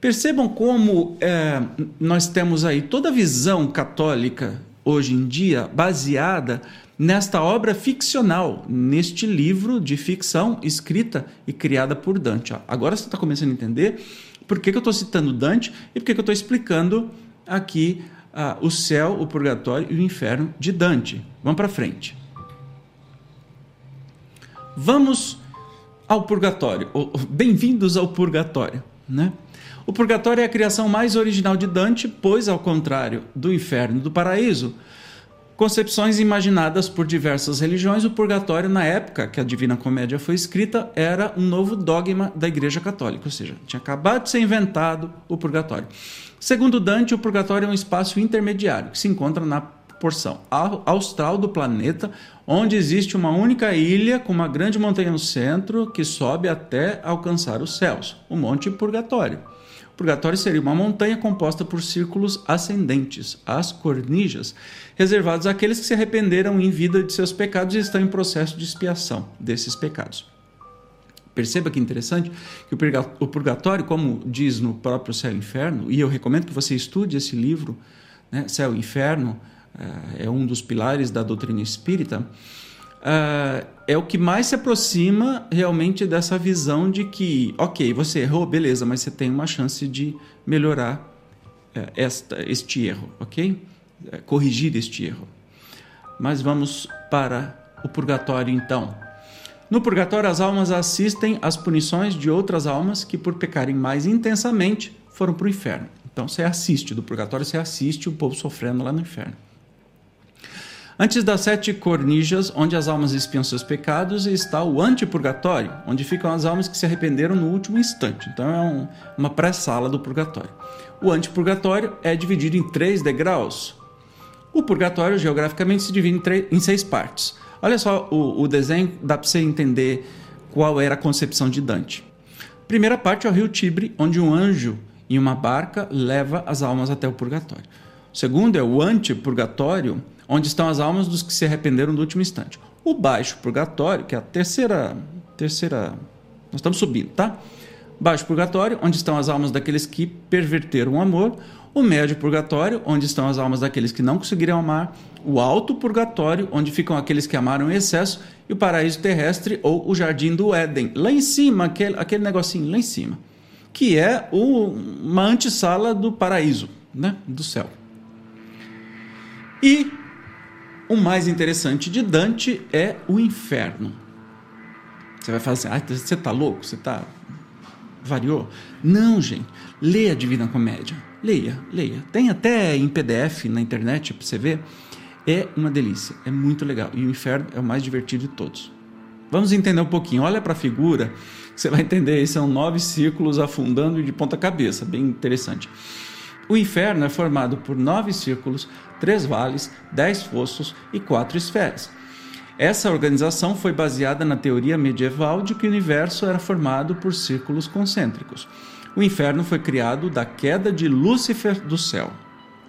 Percebam como é, nós temos aí toda a visão católica hoje em dia baseada nesta obra ficcional, neste livro de ficção escrita e criada por Dante. Agora você está começando a entender por que, que eu estou citando Dante e por que, que eu estou explicando aqui ah, o céu, o purgatório e o inferno de Dante. Vamos para frente. Vamos ao purgatório. Bem-vindos ao purgatório, né? O purgatório é a criação mais original de Dante, pois, ao contrário do inferno e do paraíso, concepções imaginadas por diversas religiões, o purgatório, na época que a Divina Comédia foi escrita, era um novo dogma da Igreja Católica, ou seja, tinha acabado de ser inventado o purgatório. Segundo Dante, o purgatório é um espaço intermediário que se encontra na porção austral do planeta, onde existe uma única ilha com uma grande montanha no centro que sobe até alcançar os céus, o Monte Purgatório. O purgatório seria uma montanha composta por círculos ascendentes, as cornijas, reservados àqueles que se arrependeram em vida de seus pecados e estão em processo de expiação desses pecados. Perceba que interessante que o purgatório, como diz no próprio Céu e Inferno, e eu recomendo que você estude esse livro, né? Céu e Inferno, é um dos pilares da doutrina espírita, é o que mais se aproxima realmente dessa visão de que, ok, você errou, beleza, mas você tem uma chance de melhorar esta, este erro, ok? Corrigir este erro. Mas vamos para o purgatório então. No purgatório, as almas assistem às punições de outras almas que, por pecarem mais intensamente, foram para o inferno. Então você assiste, do purgatório você assiste o povo sofrendo lá no inferno. Antes das sete cornijas, onde as almas espiam seus pecados, está o antipurgatório, onde ficam as almas que se arrependeram no último instante. Então é um, uma pré-sala do purgatório. O antipurgatório é dividido em três degraus. O purgatório, geograficamente, se divide em, em seis partes. Olha só o, o desenho, dá para você entender qual era a concepção de Dante. Primeira parte é o rio Tibre, onde um anjo em uma barca leva as almas até o purgatório. Segundo é o antipurgatório, onde estão as almas dos que se arrependeram no último instante. O baixo purgatório, que é a terceira, terceira, nós estamos subindo, tá? Baixo purgatório, onde estão as almas daqueles que perverteram o amor. O médio purgatório, onde estão as almas daqueles que não conseguiram amar. O alto purgatório, onde ficam aqueles que amaram em excesso. E o paraíso terrestre ou o jardim do Éden. Lá em cima, aquele, aquele negocinho lá em cima. Que é o, uma antessala do paraíso, né? do céu. E o mais interessante de Dante é o inferno. Você vai falar assim: ah, você está louco? Você está. Variou? Não, gente. Leia a Divina Comédia. Leia, leia. Tem até em PDF na internet para você ver. É uma delícia, é muito legal. E o inferno é o mais divertido de todos. Vamos entender um pouquinho. Olha para a figura, você vai entender. São nove círculos afundando de ponta cabeça, bem interessante. O inferno é formado por nove círculos, três vales, dez fossos e quatro esferas. Essa organização foi baseada na teoria medieval de que o universo era formado por círculos concêntricos. O inferno foi criado da queda de Lúcifer do céu.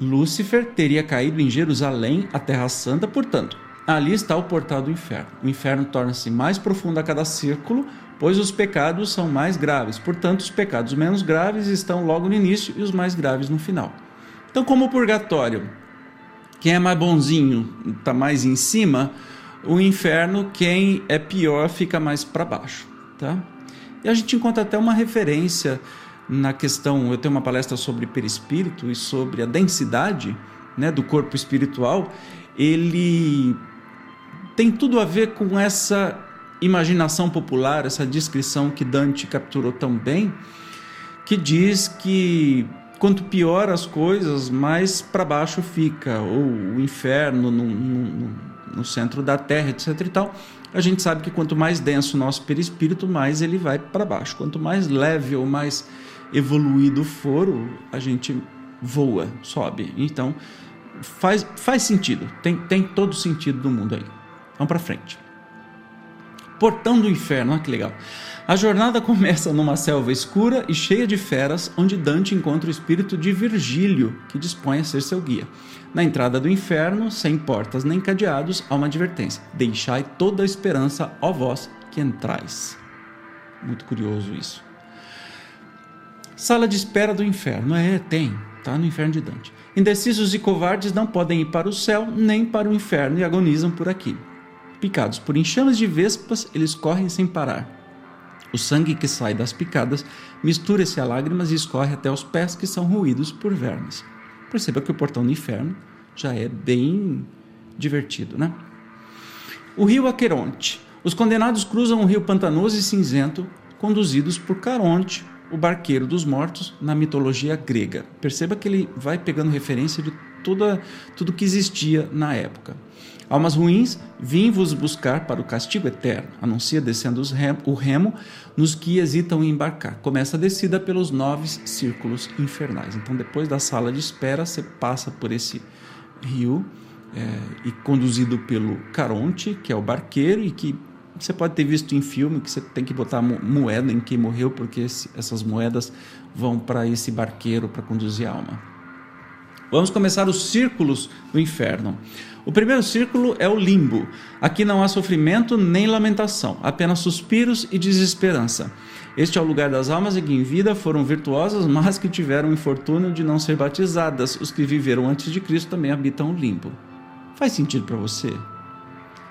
Lúcifer teria caído em Jerusalém, a Terra Santa, portanto, ali está o portal do inferno. O inferno torna-se mais profundo a cada círculo, pois os pecados são mais graves. Portanto, os pecados menos graves estão logo no início e os mais graves no final. Então, como o purgatório, quem é mais bonzinho está mais em cima, o inferno, quem é pior, fica mais para baixo. Tá? E a gente encontra até uma referência na questão. Eu tenho uma palestra sobre perispírito e sobre a densidade né, do corpo espiritual. Ele tem tudo a ver com essa imaginação popular, essa descrição que Dante capturou tão bem, que diz que quanto pior as coisas, mais para baixo fica, ou o inferno no, no, no, centro da terra, etc. e tal. A gente sabe que quanto mais denso o nosso perispírito, mais ele vai para baixo. Quanto mais leve ou mais evoluído for, a gente voa, sobe. Então faz, faz sentido, tem, tem todo sentido do mundo aí. Vamos para frente. Portão do Inferno, olha que legal. A jornada (laughs) começa numa selva escura e cheia de feras, onde Dante encontra o espírito de Virgílio, que dispõe a ser seu guia. Na entrada do inferno, sem portas nem cadeados, há uma advertência: Deixai toda a esperança, ó vós que entrais. Muito curioso isso. Sala de espera do inferno. É, tem. Tá no inferno de Dante. Indecisos e covardes não podem ir para o céu nem para o inferno e agonizam por aqui. Picados por enxames de vespas, eles correm sem parar. O sangue que sai das picadas mistura-se a lágrimas e escorre até os pés que são ruídos por vermes. Perceba que o portão do inferno já é bem divertido, né? O rio Aqueronte. Os condenados cruzam um rio pantanoso e cinzento, conduzidos por Caronte, o barqueiro dos mortos, na mitologia grega. Perceba que ele vai pegando referência de toda, tudo que existia na época. Almas ruins, vim vos buscar para o castigo eterno. Anuncia descendo rem, o remo nos que hesitam em embarcar. Começa a descida pelos nove círculos infernais. Então, depois da sala de espera, você passa por esse rio é, e conduzido pelo Caronte, que é o barqueiro e que você pode ter visto em filme que você tem que botar moeda em quem morreu, porque esse, essas moedas vão para esse barqueiro para conduzir a alma. Vamos começar os círculos do inferno. O primeiro círculo é o limbo. Aqui não há sofrimento nem lamentação, apenas suspiros e desesperança. Este é o lugar das almas que em vida foram virtuosas, mas que tiveram o infortúnio de não ser batizadas. Os que viveram antes de Cristo também habitam o limbo. Faz sentido para você?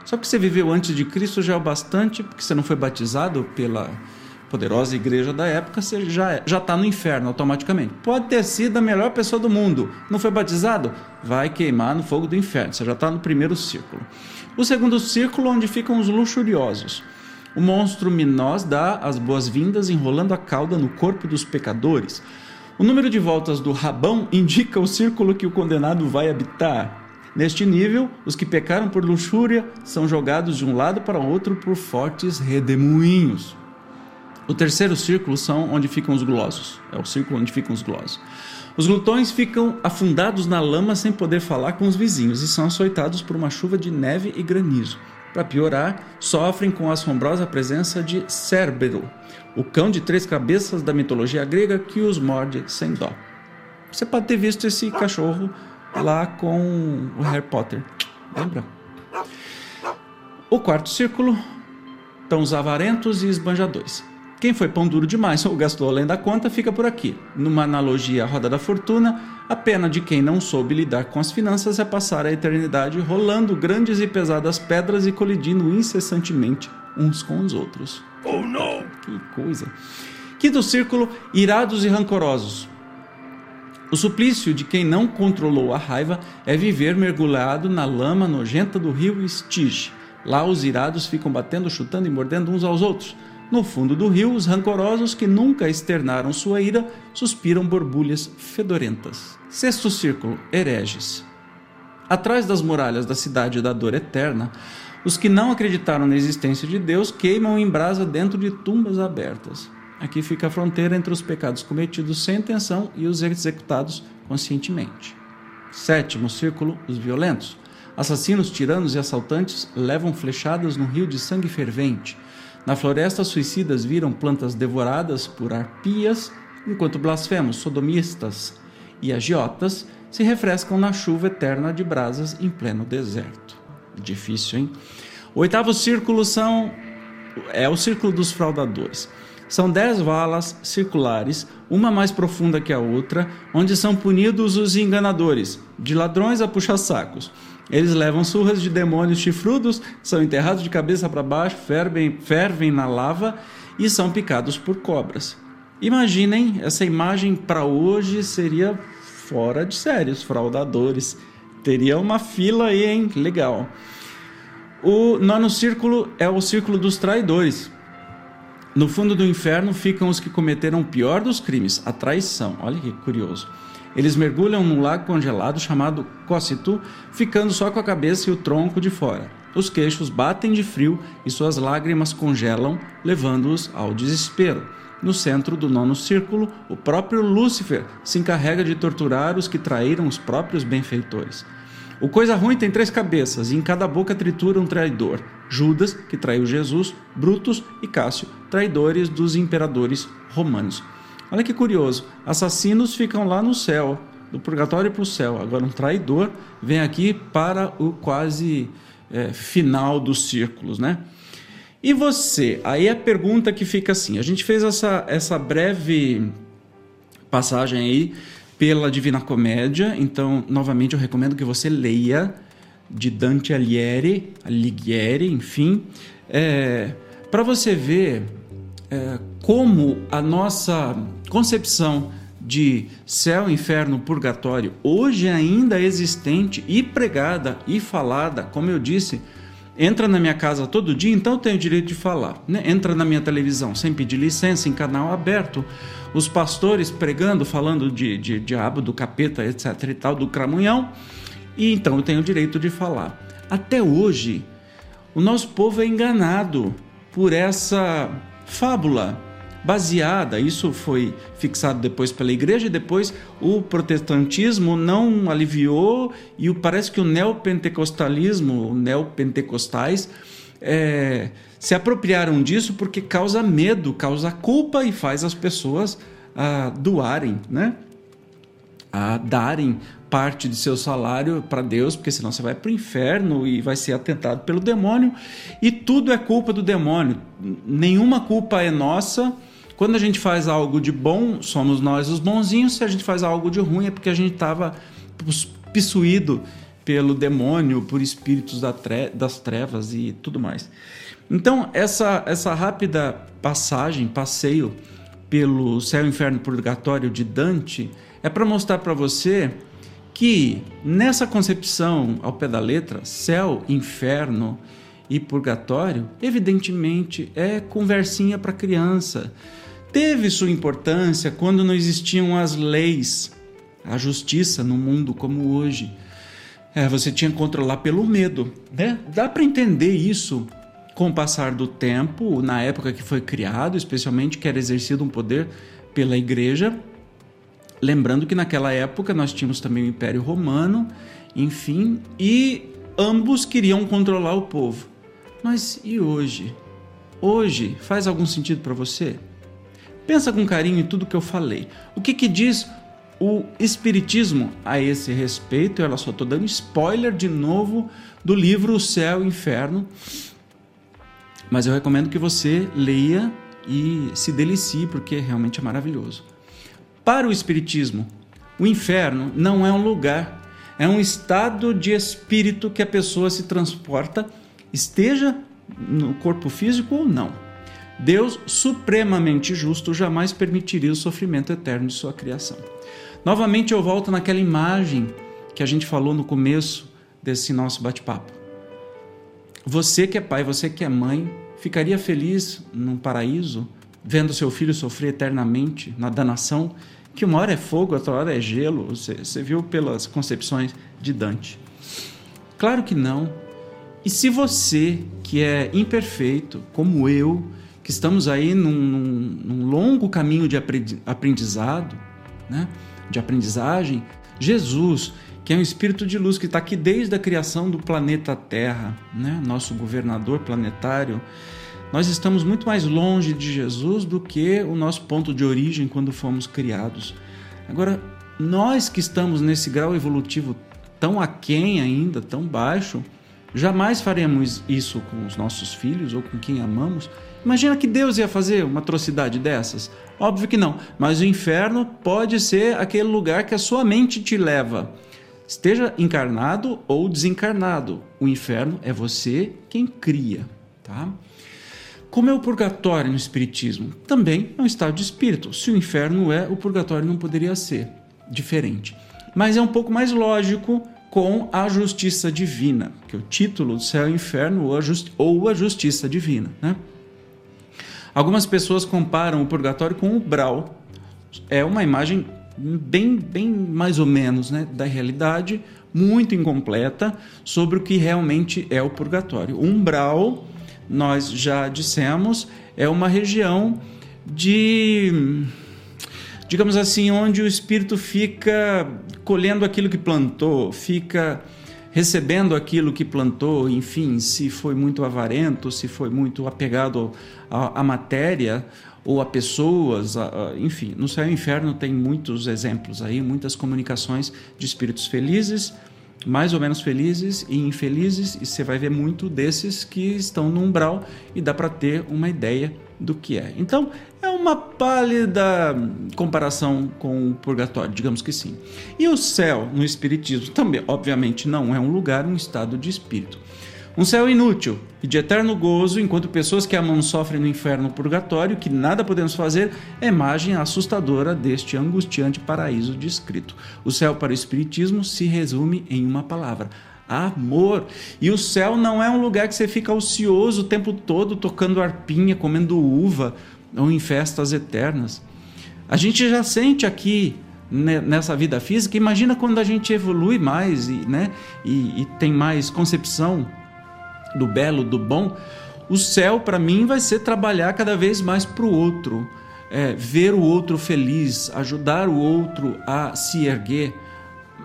Só que você viveu antes de Cristo já é o bastante, porque você não foi batizado pela poderosa igreja da época, você já é, já está no inferno automaticamente. Pode ter sido a melhor pessoa do mundo, não foi batizado? Vai queimar no fogo do inferno, você já está no primeiro círculo. O segundo círculo, onde ficam os luxuriosos. O monstro Minós dá as boas-vindas enrolando a cauda no corpo dos pecadores. O número de voltas do rabão indica o círculo que o condenado vai habitar. Neste nível, os que pecaram por luxúria são jogados de um lado para o outro por fortes redemoinhos. O terceiro círculo são onde ficam os glossos. É o círculo onde ficam os glossos. Os glutões ficam afundados na lama sem poder falar com os vizinhos e são açoitados por uma chuva de neve e granizo. Para piorar, sofrem com a assombrosa presença de Cérbero, o cão de três cabeças da mitologia grega que os morde sem dó. Você pode ter visto esse cachorro lá com o Harry Potter. Lembra? O quarto círculo estão os avarentos e esbanjadores. Quem foi pão duro demais ou gastou além da conta fica por aqui. Numa analogia à roda da fortuna, a pena de quem não soube lidar com as finanças é passar a eternidade rolando grandes e pesadas pedras e colidindo incessantemente uns com os outros. Oh não! Que coisa! Quinto círculo, irados e rancorosos. O suplício de quem não controlou a raiva é viver mergulhado na lama nojenta do rio Stige. Lá os irados ficam batendo, chutando e mordendo uns aos outros. No fundo do rio, os rancorosos que nunca externaram sua ira suspiram borbulhas fedorentas. Sexto círculo, hereges. Atrás das muralhas da cidade da dor eterna, os que não acreditaram na existência de Deus queimam em brasa dentro de tumbas abertas. Aqui fica a fronteira entre os pecados cometidos sem intenção e os executados conscientemente. Sétimo círculo: os violentos. Assassinos, tiranos e assaltantes levam flechadas no rio de sangue fervente. Na floresta, suicidas viram plantas devoradas por arpias, enquanto blasfemos, sodomistas e agiotas se refrescam na chuva eterna de brasas em pleno deserto. Difícil, hein? O oitavo círculo são é o círculo dos fraudadores. São dez valas circulares, uma mais profunda que a outra, onde são punidos os enganadores, de ladrões a puxa-sacos. Eles levam surras de demônios chifrudos, são enterrados de cabeça para baixo, fervem, fervem na lava e são picados por cobras. Imaginem, essa imagem para hoje seria fora de série, os fraudadores. Teria uma fila aí, hein? Legal. O nono círculo é o círculo dos traidores. No fundo do inferno ficam os que cometeram o pior dos crimes, a traição. Olha que curioso. Eles mergulham num lago congelado chamado Cossitu, ficando só com a cabeça e o tronco de fora. Os queixos batem de frio e suas lágrimas congelam, levando-os ao desespero. No centro do nono círculo, o próprio Lúcifer se encarrega de torturar os que traíram os próprios benfeitores. O coisa ruim tem três cabeças, e em cada boca tritura um traidor. Judas, que traiu Jesus, Brutus e Cássio, traidores dos imperadores romanos. Olha que curioso, assassinos ficam lá no céu, do purgatório para o céu. Agora, um traidor vem aqui para o quase é, final dos círculos, né? E você? Aí a pergunta que fica assim: a gente fez essa, essa breve passagem aí pela Divina Comédia. Então, novamente, eu recomendo que você leia de Dante Alighieri, Alighieri enfim, é, para você ver é, como a nossa concepção de céu, inferno, purgatório, hoje ainda existente e pregada e falada, como eu disse, entra na minha casa todo dia, então eu tenho o direito de falar. Né? Entra na minha televisão sem pedir licença, em canal aberto os pastores pregando, falando de, de diabo, do capeta, etc. e tal, do cramunhão, e então eu tenho o direito de falar. Até hoje, o nosso povo é enganado por essa fábula baseada, isso foi fixado depois pela igreja e depois o protestantismo não aliviou e parece que o neopentecostalismo, o neopentecostais, é, se apropriaram disso porque causa medo, causa culpa e faz as pessoas ah, doarem, né? A darem parte de seu salário para Deus, porque senão você vai para o inferno e vai ser atentado pelo demônio, e tudo é culpa do demônio. Nenhuma culpa é nossa. Quando a gente faz algo de bom, somos nós os bonzinhos. Se a gente faz algo de ruim, é porque a gente estava possuído pelo demônio, por espíritos das trevas e tudo mais. Então, essa, essa rápida passagem, passeio pelo céu, inferno e purgatório de Dante é para mostrar para você que nessa concepção ao pé da letra, céu, inferno e purgatório, evidentemente é conversinha para criança. Teve sua importância quando não existiam as leis, a justiça no mundo como hoje. é, você tinha que controlar pelo medo, né? Dá para entender isso com o passar do tempo, na época que foi criado, especialmente que era exercido um poder pela igreja. Lembrando que naquela época nós tínhamos também o Império Romano, enfim, e ambos queriam controlar o povo. Mas e hoje? Hoje faz algum sentido para você? Pensa com carinho em tudo que eu falei. O que, que diz o Espiritismo a esse respeito? Eu só estou dando spoiler de novo do livro O Céu e o Inferno, mas eu recomendo que você leia e se delicie, porque realmente é maravilhoso. Para o Espiritismo, o inferno não é um lugar, é um estado de espírito que a pessoa se transporta, esteja no corpo físico ou não. Deus, supremamente justo, jamais permitiria o sofrimento eterno de sua criação. Novamente eu volto naquela imagem que a gente falou no começo desse nosso bate-papo. Você que é pai, você que é mãe, ficaria feliz num paraíso vendo seu filho sofrer eternamente na danação, que uma hora é fogo, outra hora é gelo? Você, você viu pelas concepções de Dante. Claro que não. E se você, que é imperfeito, como eu, que estamos aí num, num, num longo caminho de aprendizado, né? de aprendizagem, Jesus, que é um espírito de luz que está aqui desde a criação do planeta Terra, né? nosso governador planetário, nós estamos muito mais longe de Jesus do que o nosso ponto de origem quando fomos criados. Agora, nós que estamos nesse grau evolutivo tão aquém ainda, tão baixo, jamais faremos isso com os nossos filhos ou com quem amamos Imagina que Deus ia fazer uma atrocidade dessas? Óbvio que não, mas o inferno pode ser aquele lugar que a sua mente te leva. Esteja encarnado ou desencarnado, o inferno é você quem cria, tá? Como é o purgatório no espiritismo? Também é um estado de espírito. Se o inferno é, o purgatório não poderia ser diferente. Mas é um pouco mais lógico com a justiça divina, que é o título do céu e inferno ou a, ou a justiça divina, né? Algumas pessoas comparam o purgatório com o umbral. É uma imagem bem, bem mais ou menos né, da realidade, muito incompleta sobre o que realmente é o purgatório. O umbral, nós já dissemos, é uma região de digamos assim, onde o espírito fica colhendo aquilo que plantou, fica recebendo aquilo que plantou, enfim, se foi muito avarento, se foi muito apegado à, matéria ou a pessoas, a, a, enfim, no céu e inferno tem muitos exemplos aí, muitas comunicações de espíritos felizes, mais ou menos felizes e infelizes, e você vai ver muito desses que estão no umbral e dá para ter uma ideia do que é. Então, é uma pálida comparação com o purgatório, digamos que sim. E o céu no espiritismo também, obviamente, não é um lugar, um estado de espírito. Um céu inútil e de eterno gozo, enquanto pessoas que amam sofrem no inferno purgatório, que nada podemos fazer, é imagem assustadora deste angustiante paraíso descrito. O céu para o Espiritismo se resume em uma palavra: amor. E o céu não é um lugar que você fica ocioso o tempo todo tocando arpinha, comendo uva ou em festas eternas. A gente já sente aqui né, nessa vida física, imagina quando a gente evolui mais e, né, e, e tem mais concepção do belo, do bom. O céu, para mim, vai ser trabalhar cada vez mais para o outro, é, ver o outro feliz, ajudar o outro a se erguer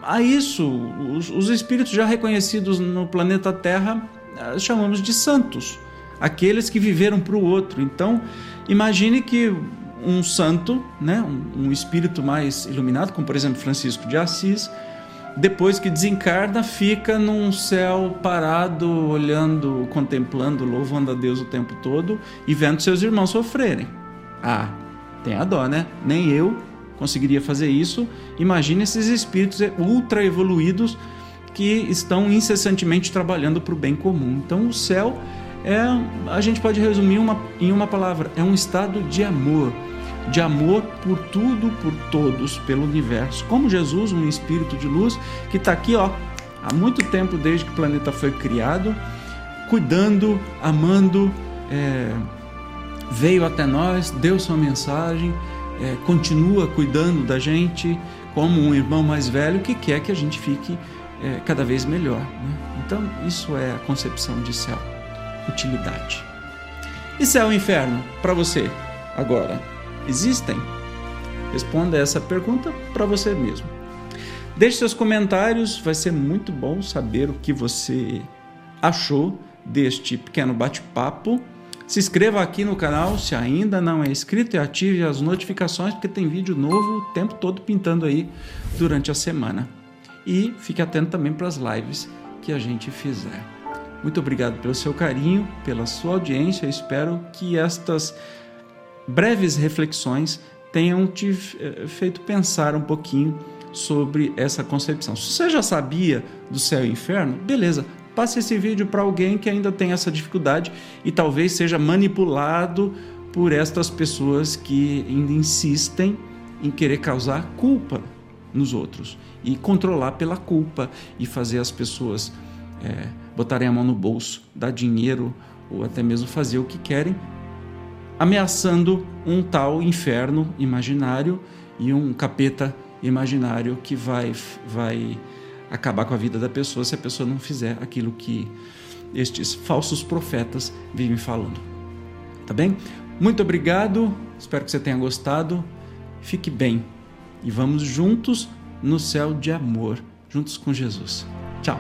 a isso, os, os espíritos já reconhecidos no planeta Terra eh, chamamos de santos, aqueles que viveram para o outro. Então, imagine que um santo, né, um, um, espírito mais iluminado, como por exemplo Francisco de Assis, depois que desencarna, fica num céu parado, olhando, contemplando, louvando a Deus o tempo todo e vendo seus irmãos sofrerem. Ah, tem a dó, né? Nem eu conseguiria fazer isso. Imagine esses espíritos ultra evoluídos que estão incessantemente trabalhando para o bem comum. Então, o céu é, a gente pode resumir uma, em uma palavra, é um estado de amor, de amor por tudo, por todos, pelo universo. Como Jesus, um espírito de luz que está aqui, ó, há muito tempo desde que o planeta foi criado, cuidando, amando, é, veio até nós, deu sua mensagem é, continua cuidando da gente como um irmão mais velho que quer que a gente fique é, cada vez melhor. Né? Então, isso é a concepção de céu, utilidade. E céu e inferno, para você, agora, existem? Responda essa pergunta para você mesmo. Deixe seus comentários, vai ser muito bom saber o que você achou deste pequeno bate-papo. Se inscreva aqui no canal se ainda não é inscrito e ative as notificações porque tem vídeo novo o tempo todo pintando aí durante a semana. E fique atento também para as lives que a gente fizer. Muito obrigado pelo seu carinho, pela sua audiência. Espero que estas breves reflexões tenham te eh, feito pensar um pouquinho sobre essa concepção. Se você já sabia do céu e inferno, beleza, passe esse vídeo para alguém que ainda tem essa dificuldade e talvez seja manipulado por estas pessoas que ainda insistem em querer causar culpa nos outros e controlar pela culpa e fazer as pessoas é, botarem a mão no bolso, dar dinheiro ou até mesmo fazer o que querem, ameaçando um tal inferno imaginário e um capeta imaginário que vai, vai acabar com a vida da pessoa se a pessoa não fizer aquilo que estes falsos profetas vivem falando. Tá bem? Muito obrigado, espero que você tenha gostado. Fique bem e vamos juntos no céu de amor, juntos com Jesus. Tchau!